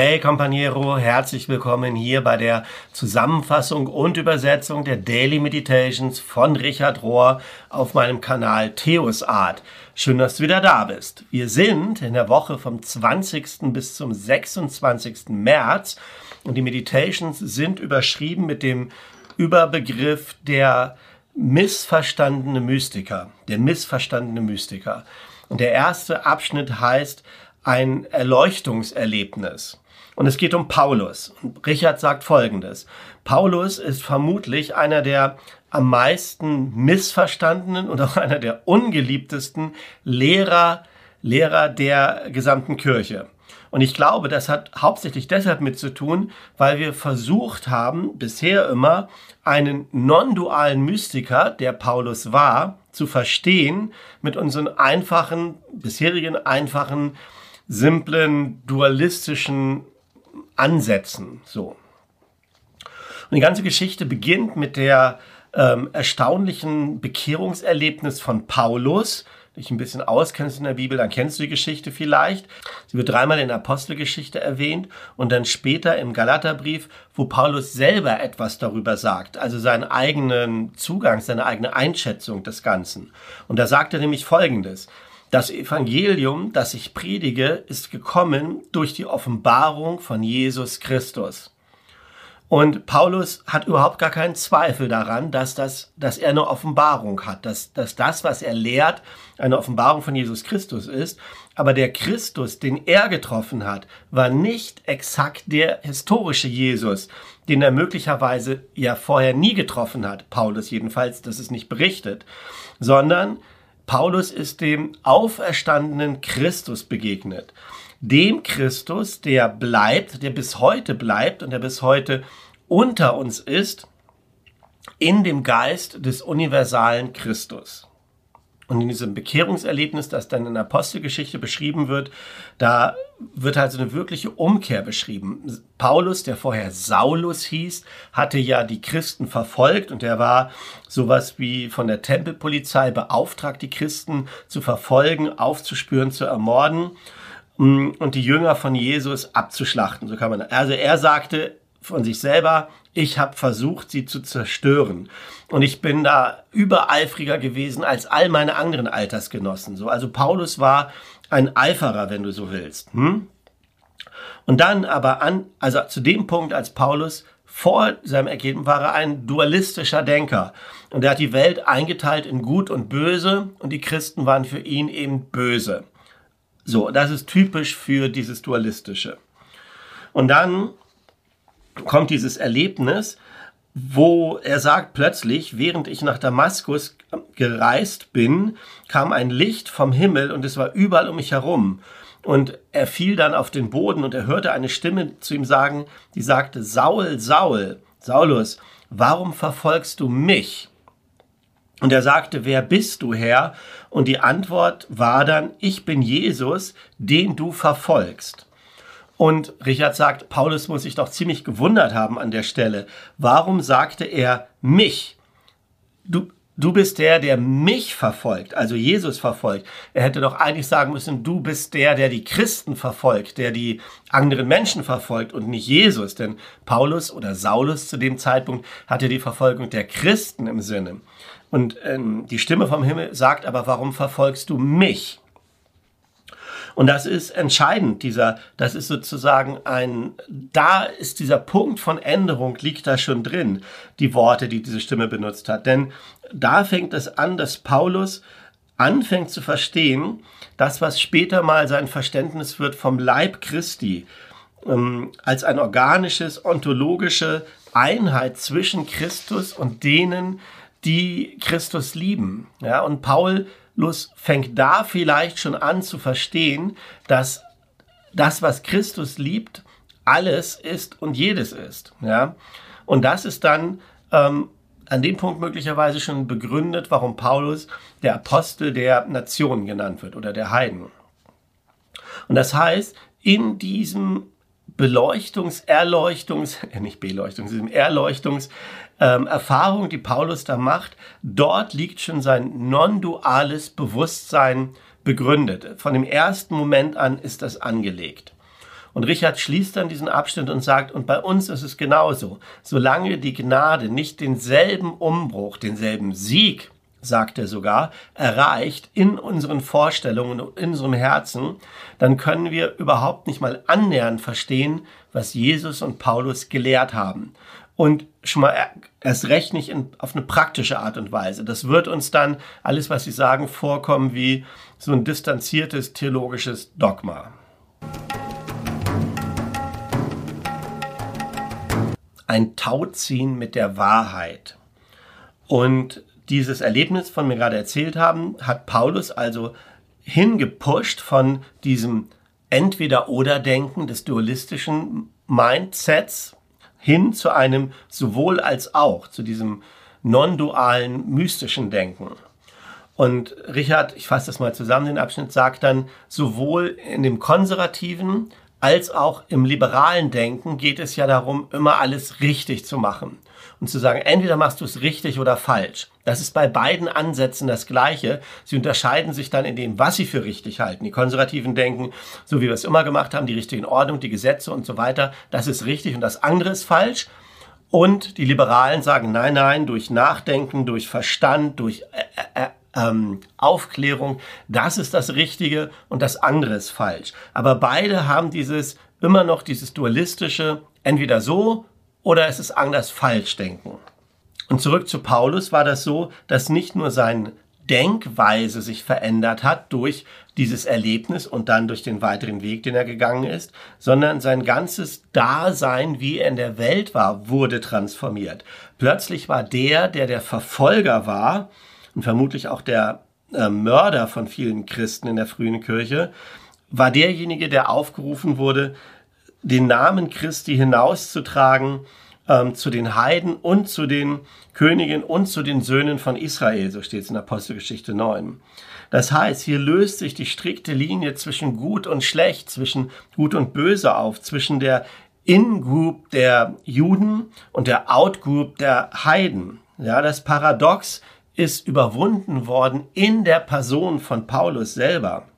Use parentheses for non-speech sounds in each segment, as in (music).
Hey Companiero, herzlich willkommen hier bei der Zusammenfassung und Übersetzung der Daily Meditations von Richard Rohr auf meinem Kanal Theos Art. Schön, dass du wieder da bist. Wir sind in der Woche vom 20. bis zum 26. März und die Meditations sind überschrieben mit dem Überbegriff der missverstandene Mystiker, der missverstandene Mystiker. Und der erste Abschnitt heißt ein Erleuchtungserlebnis. Und es geht um Paulus. Richard sagt Folgendes. Paulus ist vermutlich einer der am meisten missverstandenen und auch einer der ungeliebtesten Lehrer, Lehrer der gesamten Kirche. Und ich glaube, das hat hauptsächlich deshalb mit zu tun, weil wir versucht haben, bisher immer einen non-dualen Mystiker, der Paulus war, zu verstehen mit unseren einfachen, bisherigen einfachen simplen, dualistischen Ansätzen. So. Und die ganze Geschichte beginnt mit der ähm, erstaunlichen Bekehrungserlebnis von Paulus. Dich ein bisschen auskennst in der Bibel, dann kennst du die Geschichte vielleicht. Sie wird dreimal in der Apostelgeschichte erwähnt und dann später im Galaterbrief, wo Paulus selber etwas darüber sagt, also seinen eigenen Zugang, seine eigene Einschätzung des Ganzen. Und da sagt er nämlich Folgendes. Das Evangelium, das ich predige, ist gekommen durch die Offenbarung von Jesus Christus. Und Paulus hat überhaupt gar keinen Zweifel daran, dass, das, dass er eine Offenbarung hat, dass, dass das, was er lehrt, eine Offenbarung von Jesus Christus ist. Aber der Christus, den er getroffen hat, war nicht exakt der historische Jesus, den er möglicherweise ja vorher nie getroffen hat. Paulus jedenfalls, das ist nicht berichtet, sondern Paulus ist dem auferstandenen Christus begegnet. Dem Christus, der bleibt, der bis heute bleibt und der bis heute unter uns ist, in dem Geist des universalen Christus. Und in diesem Bekehrungserlebnis, das dann in der Apostelgeschichte beschrieben wird, da wird halt so eine wirkliche Umkehr beschrieben. Paulus, der vorher Saulus hieß, hatte ja die Christen verfolgt und er war sowas wie von der Tempelpolizei beauftragt, die Christen zu verfolgen, aufzuspüren, zu ermorden mm, und die Jünger von Jesus abzuschlachten. So kann man. Also er sagte von sich selber, ich habe versucht, sie zu zerstören. Und ich bin da übereifriger gewesen als all meine anderen Altersgenossen. So, also Paulus war ein Eiferer, wenn du so willst. Hm? Und dann aber an, also zu dem Punkt, als Paulus vor seinem Ergebnis war er ein dualistischer Denker. Und er hat die Welt eingeteilt in Gut und Böse und die Christen waren für ihn eben böse. So, das ist typisch für dieses Dualistische. Und dann kommt dieses Erlebnis, wo er sagt plötzlich, während ich nach Damaskus gereist bin, kam ein Licht vom Himmel und es war überall um mich herum. Und er fiel dann auf den Boden und er hörte eine Stimme zu ihm sagen, die sagte, Saul, Saul, Saulus, warum verfolgst du mich? Und er sagte, wer bist du, Herr? Und die Antwort war dann, ich bin Jesus, den du verfolgst. Und Richard sagt, Paulus muss sich doch ziemlich gewundert haben an der Stelle. Warum sagte er mich? Du, du bist der, der mich verfolgt, also Jesus verfolgt. Er hätte doch eigentlich sagen müssen, du bist der, der die Christen verfolgt, der die anderen Menschen verfolgt und nicht Jesus. Denn Paulus oder Saulus zu dem Zeitpunkt hatte die Verfolgung der Christen im Sinne. Und ähm, die Stimme vom Himmel sagt aber, warum verfolgst du mich? Und das ist entscheidend, dieser, das ist sozusagen ein, da ist dieser Punkt von Änderung, liegt da schon drin, die Worte, die diese Stimme benutzt hat. Denn da fängt es an, dass Paulus anfängt zu verstehen, das, was später mal sein Verständnis wird vom Leib Christi, ähm, als ein organisches, ontologische Einheit zwischen Christus und denen, die Christus lieben. Ja, und Paul Lust fängt da vielleicht schon an zu verstehen, dass das, was Christus liebt, alles ist und jedes ist. Ja? Und das ist dann ähm, an dem Punkt möglicherweise schon begründet, warum Paulus der Apostel der Nationen genannt wird oder der Heiden. Und das heißt, in diesem Beleuchtungs-, Erleuchtungs-, (laughs) nicht Beleuchtungs-, diesem Erleuchtungs-, ähm, Erfahrung, die Paulus da macht, dort liegt schon sein non-duales Bewusstsein begründet. Von dem ersten Moment an ist das angelegt. Und Richard schließt dann diesen Abschnitt und sagt, und bei uns ist es genauso. Solange die Gnade nicht denselben Umbruch, denselben Sieg, sagt er sogar, erreicht in unseren Vorstellungen und in unserem Herzen, dann können wir überhaupt nicht mal annähernd verstehen, was Jesus und Paulus gelehrt haben. Und schon mal erst recht nicht in, auf eine praktische Art und Weise. Das wird uns dann alles, was sie sagen, vorkommen wie so ein distanziertes theologisches Dogma. Ein Tauziehen mit der Wahrheit. Und dieses Erlebnis, von mir gerade erzählt haben, hat Paulus also hingepusht von diesem Entweder-Oder-Denken des dualistischen Mindsets hin zu einem sowohl als auch, zu diesem non-dualen mystischen Denken. Und Richard, ich fasse das mal zusammen, den Abschnitt sagt dann, sowohl in dem konservativen als auch im liberalen Denken geht es ja darum, immer alles richtig zu machen und zu sagen, entweder machst du es richtig oder falsch. Das ist bei beiden Ansätzen das Gleiche. Sie unterscheiden sich dann in dem, was sie für richtig halten. Die Konservativen denken, so wie wir es immer gemacht haben, die richtigen Ordnung, die Gesetze und so weiter, das ist richtig und das andere ist falsch. Und die Liberalen sagen, nein, nein, durch Nachdenken, durch Verstand, durch äh, äh, äh ähm, Aufklärung, das ist das Richtige und das andere ist falsch. Aber beide haben dieses immer noch dieses dualistische, entweder so oder es ist anders falsch denken. Und zurück zu Paulus war das so, dass nicht nur seine Denkweise sich verändert hat durch dieses Erlebnis und dann durch den weiteren Weg, den er gegangen ist, sondern sein ganzes Dasein, wie er in der Welt war, wurde transformiert. Plötzlich war der, der der Verfolger war, und vermutlich auch der äh, Mörder von vielen Christen in der frühen Kirche, war derjenige, der aufgerufen wurde, den Namen Christi hinauszutragen ähm, zu den Heiden und zu den Königen und zu den Söhnen von Israel, so steht es in Apostelgeschichte 9. Das heißt, hier löst sich die strikte Linie zwischen gut und schlecht, zwischen gut und böse auf, zwischen der In-Group der Juden und der Out-Group der Heiden. Ja, das Paradox ist überwunden worden in der Person von Paulus selber.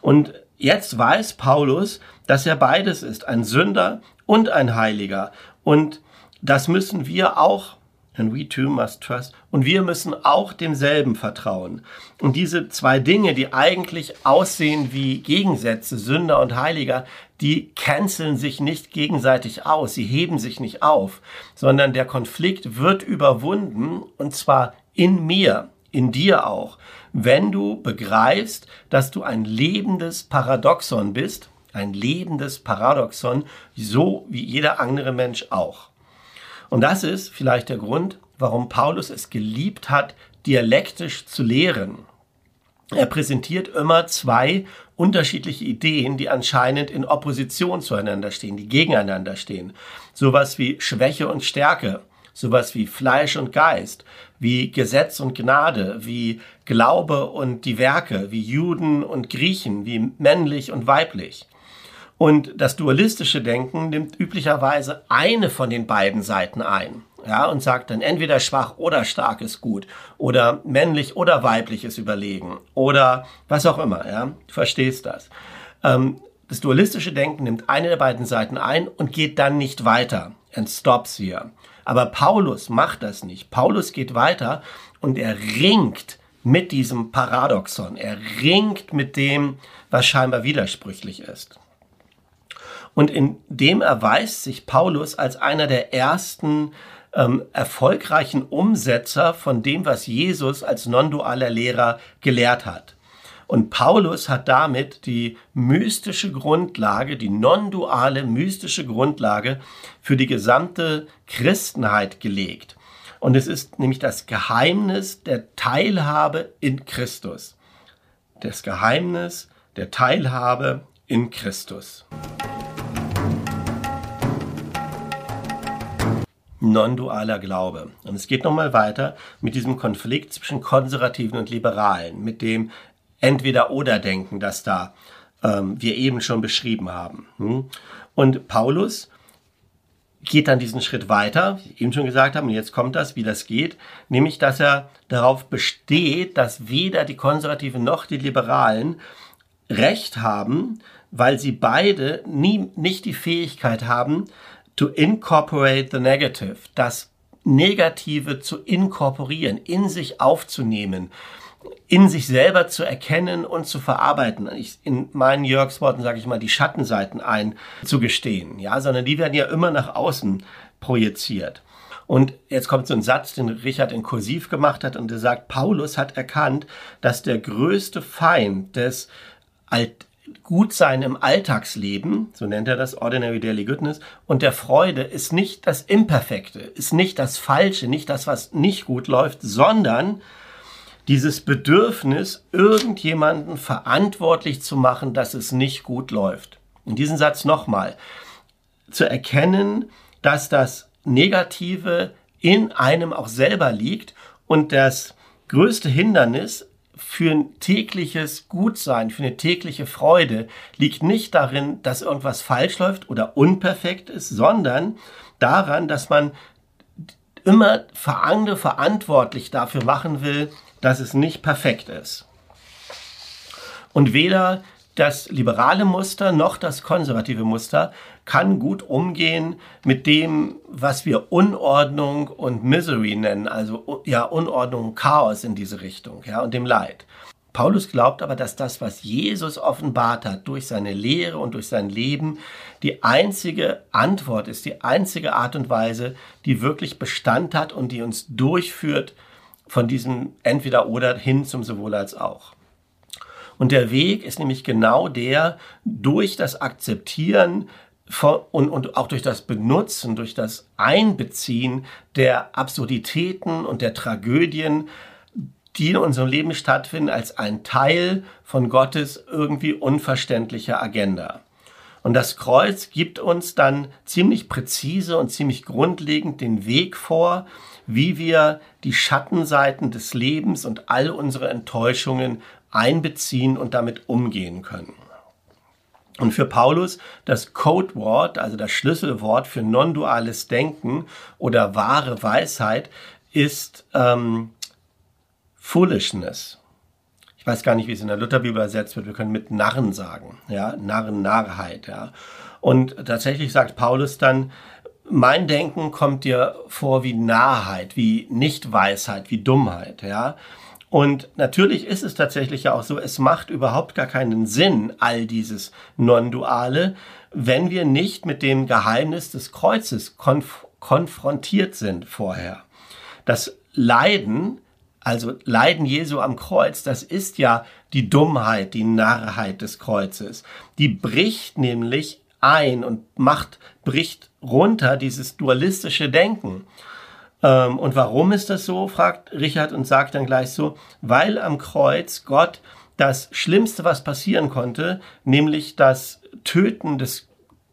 Und jetzt weiß Paulus, dass er beides ist, ein Sünder und ein Heiliger. Und das müssen wir auch And we too must trust. Und wir müssen auch demselben vertrauen. Und diese zwei Dinge, die eigentlich aussehen wie Gegensätze, Sünder und Heiliger, die canceln sich nicht gegenseitig aus. Sie heben sich nicht auf, sondern der Konflikt wird überwunden und zwar in mir, in dir auch, wenn du begreifst, dass du ein lebendes Paradoxon bist, ein lebendes Paradoxon, so wie jeder andere Mensch auch. Und das ist vielleicht der Grund, warum Paulus es geliebt hat, dialektisch zu lehren. Er präsentiert immer zwei unterschiedliche Ideen, die anscheinend in Opposition zueinander stehen, die gegeneinander stehen. Sowas wie Schwäche und Stärke, sowas wie Fleisch und Geist, wie Gesetz und Gnade, wie Glaube und die Werke, wie Juden und Griechen, wie männlich und weiblich. Und das dualistische Denken nimmt üblicherweise eine von den beiden Seiten ein. Ja, und sagt dann entweder schwach oder stark ist gut oder männlich oder weiblich ist überlegen oder was auch immer. Ja, du verstehst das. Ähm, das dualistische Denken nimmt eine der beiden Seiten ein und geht dann nicht weiter and stops here. Aber Paulus macht das nicht. Paulus geht weiter und er ringt mit diesem Paradoxon. Er ringt mit dem, was scheinbar widersprüchlich ist. Und in dem erweist sich Paulus als einer der ersten ähm, erfolgreichen Umsetzer von dem, was Jesus als non-dualer Lehrer gelehrt hat. Und Paulus hat damit die mystische Grundlage, die non-duale mystische Grundlage für die gesamte Christenheit gelegt. Und es ist nämlich das Geheimnis der Teilhabe in Christus. Das Geheimnis der Teilhabe in Christus. Non-dualer Glaube. Und es geht nochmal weiter mit diesem Konflikt zwischen Konservativen und Liberalen, mit dem Entweder-Oder-Denken, das da ähm, wir eben schon beschrieben haben. Hm? Und Paulus geht dann diesen Schritt weiter, wie ich eben schon gesagt habe, und jetzt kommt das, wie das geht, nämlich, dass er darauf besteht, dass weder die Konservativen noch die Liberalen Recht haben, weil sie beide nie, nicht die Fähigkeit haben, to incorporate the negative, das Negative zu inkorporieren, in sich aufzunehmen, in sich selber zu erkennen und zu verarbeiten. Ich, in meinen Jörgs Worten sage ich mal, die Schattenseiten einzugestehen, ja, sondern die werden ja immer nach außen projiziert. Und jetzt kommt so ein Satz, den Richard in Kursiv gemacht hat und der sagt, Paulus hat erkannt, dass der größte Feind des Alt Gutsein im Alltagsleben, so nennt er das Ordinary Daily Goodness, und der Freude ist nicht das Imperfekte, ist nicht das Falsche, nicht das, was nicht gut läuft, sondern dieses Bedürfnis, irgendjemanden verantwortlich zu machen, dass es nicht gut läuft. Und diesen Satz nochmal. Zu erkennen, dass das Negative in einem auch selber liegt und das größte Hindernis für ein tägliches Gutsein, für eine tägliche Freude liegt nicht darin, dass irgendwas falsch läuft oder unperfekt ist, sondern daran, dass man immer verantwortlich dafür machen will, dass es nicht perfekt ist. Und weder das liberale Muster noch das konservative Muster kann gut umgehen mit dem, was wir Unordnung und Misery nennen, also ja Unordnung, Chaos in diese Richtung, ja und dem Leid. Paulus glaubt aber, dass das, was Jesus offenbart hat durch seine Lehre und durch sein Leben, die einzige Antwort ist, die einzige Art und Weise, die wirklich Bestand hat und die uns durchführt von diesem entweder oder hin zum sowohl als auch. Und der Weg ist nämlich genau der, durch das Akzeptieren und, und auch durch das Benutzen, durch das Einbeziehen der Absurditäten und der Tragödien, die in unserem Leben stattfinden, als ein Teil von Gottes irgendwie unverständlicher Agenda. Und das Kreuz gibt uns dann ziemlich präzise und ziemlich grundlegend den Weg vor, wie wir die Schattenseiten des Lebens und all unsere Enttäuschungen einbeziehen und damit umgehen können. Und für Paulus das Codewort, also das Schlüsselwort für non-duales Denken oder wahre Weisheit, ist ähm, Foolishness. Ich weiß gar nicht, wie es in der Lutherbibel übersetzt wird. Wir können mit Narren sagen, ja, Narren, Narrheit, ja. Und tatsächlich sagt Paulus dann, mein Denken kommt dir vor wie Narrheit, wie Nichtweisheit, wie Dummheit, ja. Und natürlich ist es tatsächlich ja auch so, es macht überhaupt gar keinen Sinn, all dieses Non-Duale, wenn wir nicht mit dem Geheimnis des Kreuzes konf konfrontiert sind vorher. Das Leiden, also Leiden Jesu am Kreuz, das ist ja die Dummheit, die Narrheit des Kreuzes. Die bricht nämlich ein und macht, bricht runter dieses dualistische Denken. Ähm, und warum ist das so, fragt Richard und sagt dann gleich so, weil am Kreuz Gott das Schlimmste, was passieren konnte, nämlich das Töten des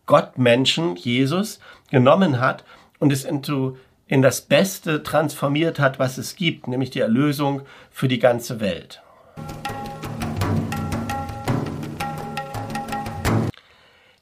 Gottmenschen, Jesus, genommen hat und es into, in das Beste transformiert hat, was es gibt, nämlich die Erlösung für die ganze Welt.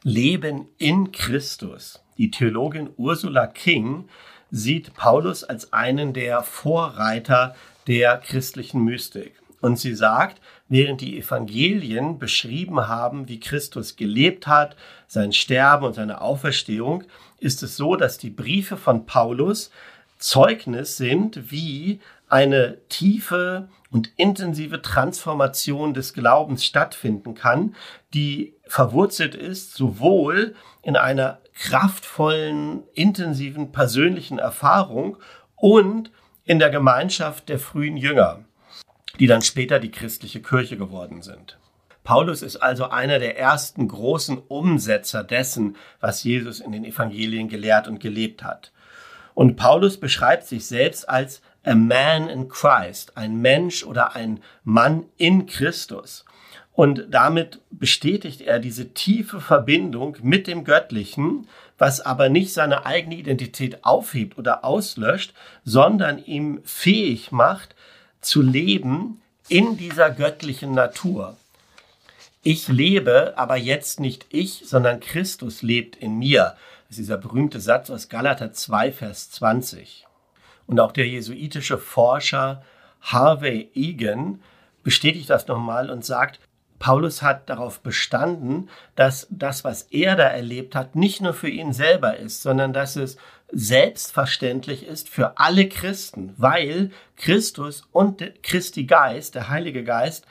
Leben in Christus. Die Theologin Ursula King sieht Paulus als einen der Vorreiter der christlichen Mystik. Und sie sagt, während die Evangelien beschrieben haben, wie Christus gelebt hat, sein Sterben und seine Auferstehung, ist es so, dass die Briefe von Paulus Zeugnis sind, wie eine tiefe und intensive Transformation des Glaubens stattfinden kann, die verwurzelt ist sowohl in einer kraftvollen, intensiven persönlichen Erfahrung und in der Gemeinschaft der frühen Jünger, die dann später die christliche Kirche geworden sind. Paulus ist also einer der ersten großen Umsetzer dessen, was Jesus in den Evangelien gelehrt und gelebt hat. Und Paulus beschreibt sich selbst als a man in Christ, ein Mensch oder ein Mann in Christus. Und damit bestätigt er diese tiefe Verbindung mit dem Göttlichen, was aber nicht seine eigene Identität aufhebt oder auslöscht, sondern ihm fähig macht, zu leben in dieser göttlichen Natur. Ich lebe, aber jetzt nicht ich, sondern Christus lebt in mir. Das ist dieser berühmte Satz aus Galater 2, Vers 20. Und auch der jesuitische Forscher Harvey Egan bestätigt das nochmal und sagt, Paulus hat darauf bestanden, dass das, was er da erlebt hat, nicht nur für ihn selber ist, sondern dass es selbstverständlich ist für alle Christen, weil Christus und Christi Geist, der Heilige Geist,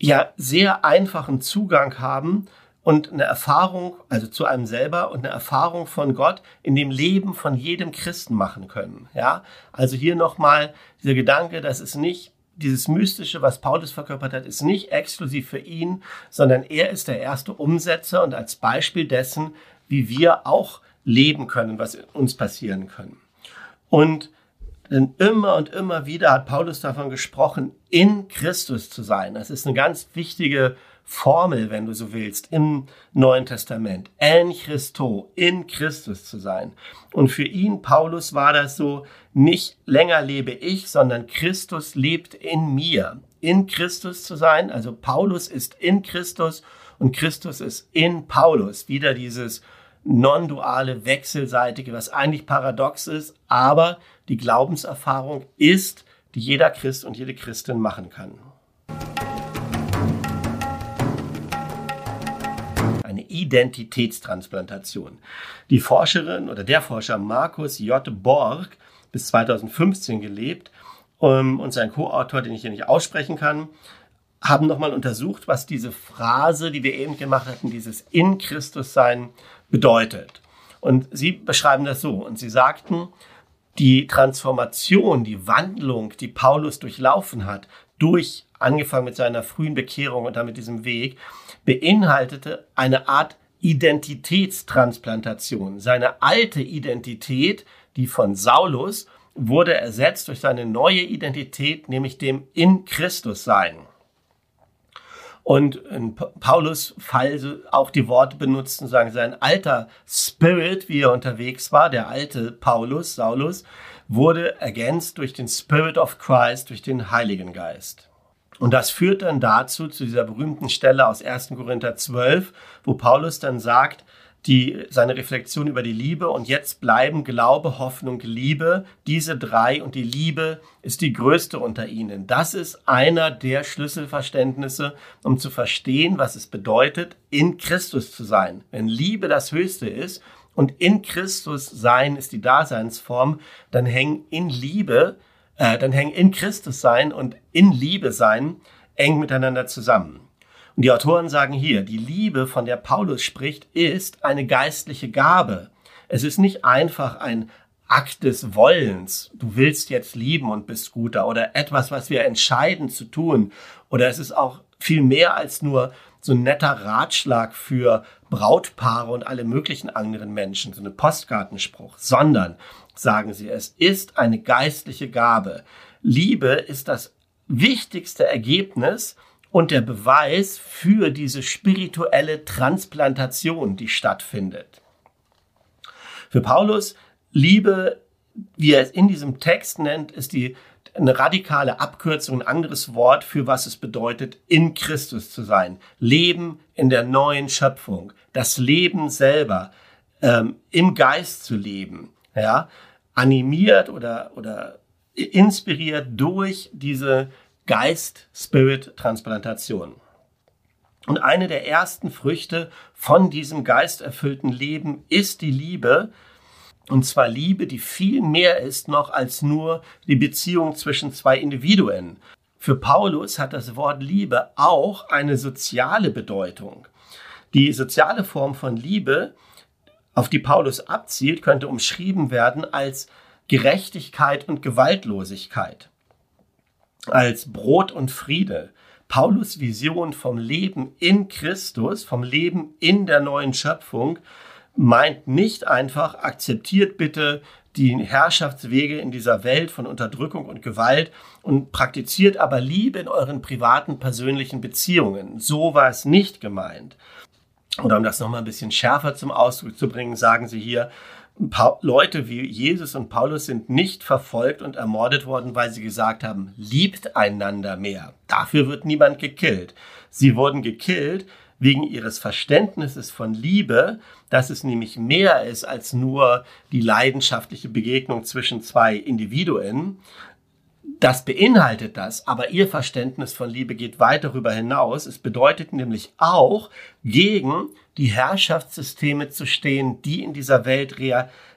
ja sehr einfachen Zugang haben und eine Erfahrung, also zu einem selber und eine Erfahrung von Gott in dem Leben von jedem Christen machen können. Ja, also hier nochmal dieser Gedanke, dass es nicht dieses Mystische, was Paulus verkörpert hat, ist nicht exklusiv für ihn, sondern er ist der erste Umsetzer und als Beispiel dessen, wie wir auch leben können, was uns passieren können. Und immer und immer wieder hat Paulus davon gesprochen, in Christus zu sein. Das ist eine ganz wichtige Formel, wenn du so willst, im Neuen Testament. En Christo, in Christus zu sein. Und für ihn, Paulus, war das so, nicht länger lebe ich, sondern Christus lebt in mir. In Christus zu sein, also Paulus ist in Christus und Christus ist in Paulus. Wieder dieses non-duale, wechselseitige, was eigentlich paradox ist, aber die Glaubenserfahrung ist, die jeder Christ und jede Christin machen kann. Identitätstransplantation. Die Forscherin oder der Forscher Markus J. Borg bis 2015 gelebt ähm, und sein Co-Autor, den ich hier nicht aussprechen kann, haben nochmal untersucht, was diese Phrase, die wir eben gemacht hatten, dieses in Christus sein, bedeutet. Und sie beschreiben das so. Und sie sagten, die Transformation, die Wandlung, die Paulus durchlaufen hat, durch, angefangen mit seiner frühen Bekehrung und dann mit diesem Weg, beinhaltete eine Art Identitätstransplantation. Seine alte Identität, die von Saulus, wurde ersetzt durch seine neue Identität, nämlich dem in Christus sein. Und in Paulus Fall auch die Worte benutzen, sagen, sein alter Spirit, wie er unterwegs war, der alte Paulus, Saulus, wurde ergänzt durch den Spirit of Christ, durch den Heiligen Geist. Und das führt dann dazu, zu dieser berühmten Stelle aus 1. Korinther 12, wo Paulus dann sagt, die, seine Reflexion über die Liebe und jetzt bleiben Glaube, Hoffnung, Liebe, diese drei und die Liebe ist die größte unter ihnen. Das ist einer der Schlüsselverständnisse, um zu verstehen, was es bedeutet, in Christus zu sein. Wenn Liebe das Höchste ist und in Christus sein ist die Daseinsform, dann hängen in Liebe, äh, dann hängen in Christus sein und in Liebe sein eng miteinander zusammen. Und die Autoren sagen hier, die Liebe, von der Paulus spricht, ist eine geistliche Gabe. Es ist nicht einfach ein Akt des Wollens. Du willst jetzt lieben und bist guter oder etwas, was wir entscheiden zu tun. Oder es ist auch viel mehr als nur so ein netter Ratschlag für Brautpaare und alle möglichen anderen Menschen, so eine Postkartenspruch, sondern, sagen sie, es ist eine geistliche Gabe. Liebe ist das wichtigste Ergebnis und der Beweis für diese spirituelle Transplantation, die stattfindet. Für Paulus, Liebe, wie er es in diesem Text nennt, ist die eine radikale Abkürzung, ein anderes Wort für was es bedeutet, in Christus zu sein. Leben in der neuen Schöpfung. Das Leben selber, ähm, im Geist zu leben. Ja, animiert oder, oder inspiriert durch diese Geist-Spirit-Transplantation. Und eine der ersten Früchte von diesem geisterfüllten Leben ist die Liebe. Und zwar Liebe, die viel mehr ist noch als nur die Beziehung zwischen zwei Individuen. Für Paulus hat das Wort Liebe auch eine soziale Bedeutung. Die soziale Form von Liebe, auf die Paulus abzielt, könnte umschrieben werden als Gerechtigkeit und Gewaltlosigkeit als Brot und Friede. Paulus Vision vom Leben in Christus, vom Leben in der neuen Schöpfung, meint nicht einfach, akzeptiert bitte die Herrschaftswege in dieser Welt von Unterdrückung und Gewalt und praktiziert aber Liebe in euren privaten, persönlichen Beziehungen. So war es nicht gemeint. Oder um das nochmal ein bisschen schärfer zum Ausdruck zu bringen, sagen sie hier, Leute wie Jesus und Paulus sind nicht verfolgt und ermordet worden, weil sie gesagt haben, liebt einander mehr. Dafür wird niemand gekillt. Sie wurden gekillt wegen ihres Verständnisses von Liebe, dass es nämlich mehr ist als nur die leidenschaftliche Begegnung zwischen zwei Individuen, Das beinhaltet das, aber ihr Verständnis von Liebe geht weit darüber hinaus. Es bedeutet nämlich auch, gegen die Herrschaftssysteme zu stehen, die in dieser Welt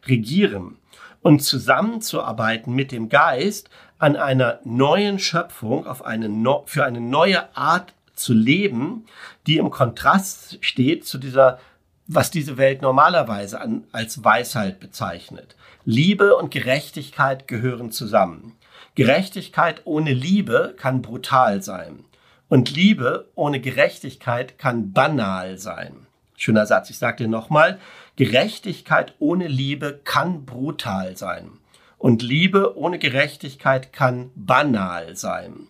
regieren und zusammenzuarbeiten mit dem Geist an einer neuen Schöpfung, auf eine no für eine neue Art zu leben, die im Kontrast steht zu dieser, was diese Welt normalerweise an, als Weisheit bezeichnet. Liebe und Gerechtigkeit gehören zusammen. Gerechtigkeit ohne Liebe kann brutal sein. Und Liebe ohne Gerechtigkeit kann banal sein. Schöner Satz, ich sage dir nochmal, Gerechtigkeit ohne Liebe kann brutal sein. Und Liebe ohne Gerechtigkeit kann banal sein.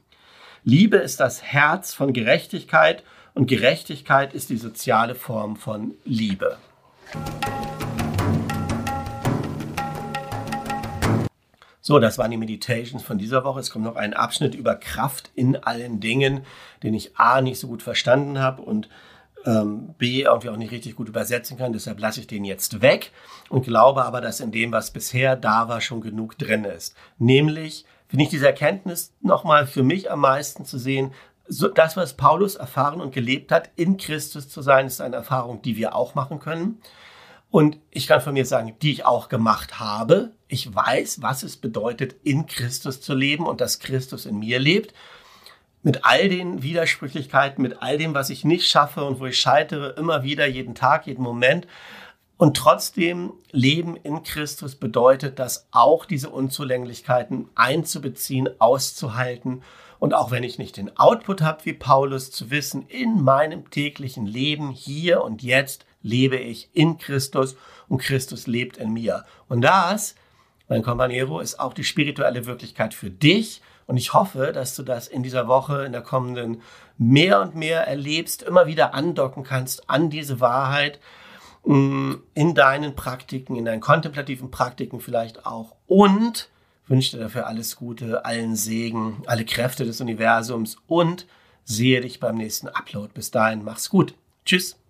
Liebe ist das Herz von Gerechtigkeit und Gerechtigkeit ist die soziale Form von Liebe. So, das waren die Meditations von dieser Woche. Es kommt noch ein Abschnitt über Kraft in allen Dingen, den ich A nicht so gut verstanden habe und ähm, B irgendwie auch nicht richtig gut übersetzen kann. Deshalb lasse ich den jetzt weg und glaube aber, dass in dem, was bisher da war, schon genug drin ist. Nämlich finde ich diese Erkenntnis nochmal für mich am meisten zu sehen, so, das, was Paulus erfahren und gelebt hat, in Christus zu sein, ist eine Erfahrung, die wir auch machen können. Und ich kann von mir sagen, die ich auch gemacht habe. Ich weiß, was es bedeutet, in Christus zu leben und dass Christus in mir lebt. Mit all den Widersprüchlichkeiten, mit all dem, was ich nicht schaffe und wo ich scheitere, immer wieder, jeden Tag, jeden Moment. Und trotzdem Leben in Christus bedeutet das auch, diese Unzulänglichkeiten einzubeziehen, auszuhalten. Und auch wenn ich nicht den Output habe wie Paulus, zu wissen, in meinem täglichen Leben, hier und jetzt, lebe ich in Christus und Christus lebt in mir. Und das, mein Companiero, ist auch die spirituelle Wirklichkeit für dich. Und ich hoffe, dass du das in dieser Woche, in der kommenden mehr und mehr erlebst, immer wieder andocken kannst an diese Wahrheit in deinen Praktiken, in deinen kontemplativen Praktiken vielleicht auch. Und wünsche dir dafür alles Gute, allen Segen, alle Kräfte des Universums und sehe dich beim nächsten Upload. Bis dahin, mach's gut. Tschüss.